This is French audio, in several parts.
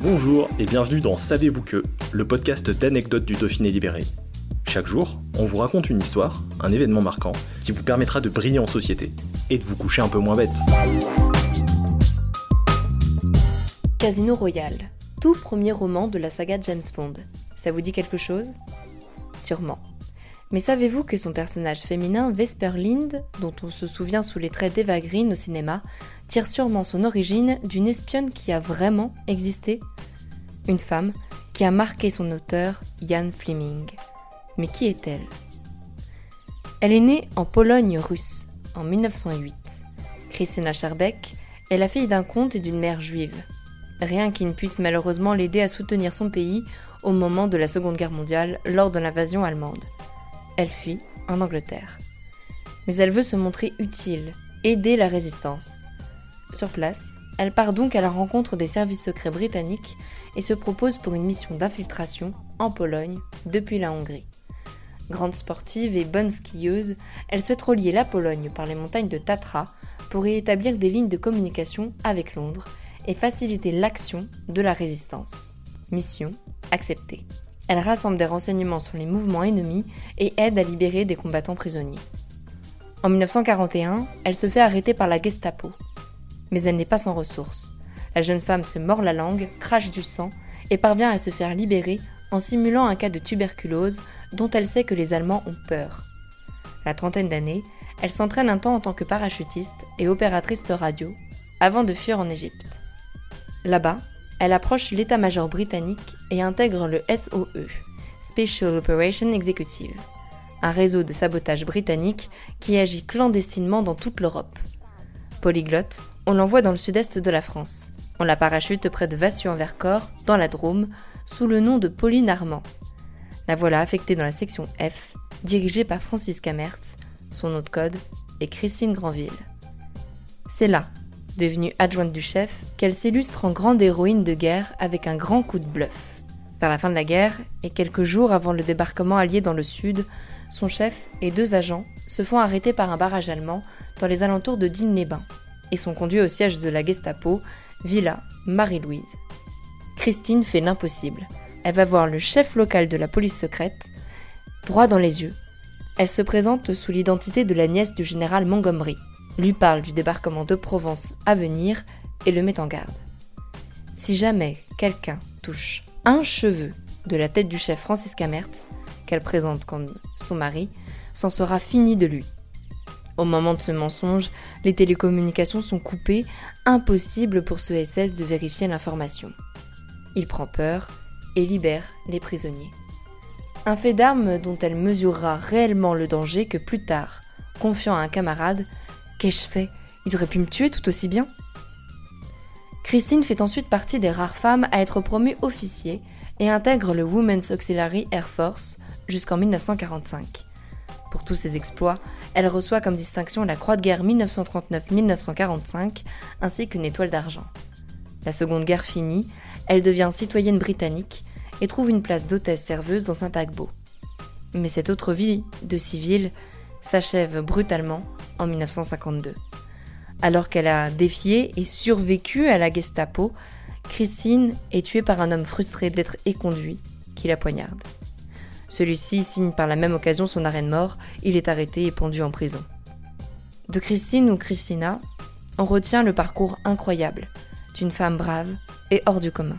Bonjour et bienvenue dans Savez-vous que, le podcast d'anecdotes du Dauphiné libéré. Chaque jour, on vous raconte une histoire, un événement marquant, qui vous permettra de briller en société et de vous coucher un peu moins bête. Casino Royale, tout premier roman de la saga James Bond. Ça vous dit quelque chose? Sûrement. Mais savez-vous que son personnage féminin, Vesper Lind, dont on se souvient sous les traits d'Eva Green au cinéma, tire sûrement son origine d'une espionne qui a vraiment existé Une femme qui a marqué son auteur, Jan Fleming. Mais qui est-elle? Elle est née en Pologne russe, en 1908. Christina Scherbeck est la fille d'un comte et d'une mère juive. Rien qui ne puisse malheureusement l'aider à soutenir son pays au moment de la Seconde Guerre mondiale lors de l'invasion allemande. Elle fuit en Angleterre. Mais elle veut se montrer utile, aider la résistance. Sur place, elle part donc à la rencontre des services secrets britanniques et se propose pour une mission d'infiltration en Pologne depuis la Hongrie. Grande sportive et bonne skieuse, elle souhaite relier la Pologne par les montagnes de Tatra pour y établir des lignes de communication avec Londres et faciliter l'action de la résistance. Mission acceptée. Elle rassemble des renseignements sur les mouvements ennemis et aide à libérer des combattants prisonniers. En 1941, elle se fait arrêter par la Gestapo. Mais elle n'est pas sans ressources. La jeune femme se mord la langue, crache du sang et parvient à se faire libérer en simulant un cas de tuberculose dont elle sait que les Allemands ont peur. La trentaine d'années, elle s'entraîne un temps en tant que parachutiste et opératrice de radio avant de fuir en Égypte. Là-bas, elle approche l'état-major britannique et intègre le SOE, Special Operation Executive, un réseau de sabotage britannique qui agit clandestinement dans toute l'Europe. Polyglotte, on l'envoie dans le sud-est de la France. On la parachute près de Vassy-en-Vercors, dans la Drôme, sous le nom de Pauline Armand. La voilà affectée dans la section F, dirigée par Francis Camertz, son nom de code est Christine Granville. C'est là devenue adjointe du chef, qu'elle s'illustre en grande héroïne de guerre avec un grand coup de bluff. Vers la fin de la guerre, et quelques jours avant le débarquement allié dans le sud, son chef et deux agents se font arrêter par un barrage allemand dans les alentours de Digne-les-Bains et sont conduits au siège de la Gestapo, Villa Marie-Louise. Christine fait l'impossible. Elle va voir le chef local de la police secrète, droit dans les yeux. Elle se présente sous l'identité de la nièce du général Montgomery, lui parle du débarquement de Provence à venir et le met en garde. Si jamais quelqu'un touche un cheveu de la tête du chef Francis Camertz, qu'elle présente comme son mari, s'en sera fini de lui. Au moment de ce mensonge, les télécommunications sont coupées, impossible pour ce SS de vérifier l'information. Il prend peur et libère les prisonniers. Un fait d'arme dont elle mesurera réellement le danger que plus tard, confiant à un camarade, Qu'ai-je fait? Ils auraient pu me tuer tout aussi bien. Christine fait ensuite partie des rares femmes à être promue officier et intègre le Women's Auxiliary Air Force jusqu'en 1945. Pour tous ses exploits, elle reçoit comme distinction la Croix de guerre 1939-1945 ainsi qu'une étoile d'argent. La Seconde Guerre finie, elle devient citoyenne britannique et trouve une place d'hôtesse serveuse dans un paquebot. Mais cette autre vie de civile s'achève brutalement en 1952. Alors qu'elle a défié et survécu à la Gestapo, Christine est tuée par un homme frustré d'être éconduit qui la poignarde. Celui-ci signe par la même occasion son arrêt de mort, il est arrêté et pendu en prison. De Christine ou Christina, on retient le parcours incroyable d'une femme brave et hors du commun,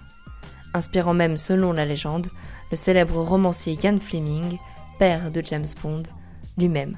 inspirant même, selon la légende, le célèbre romancier Ian Fleming, père de James Bond, lui-même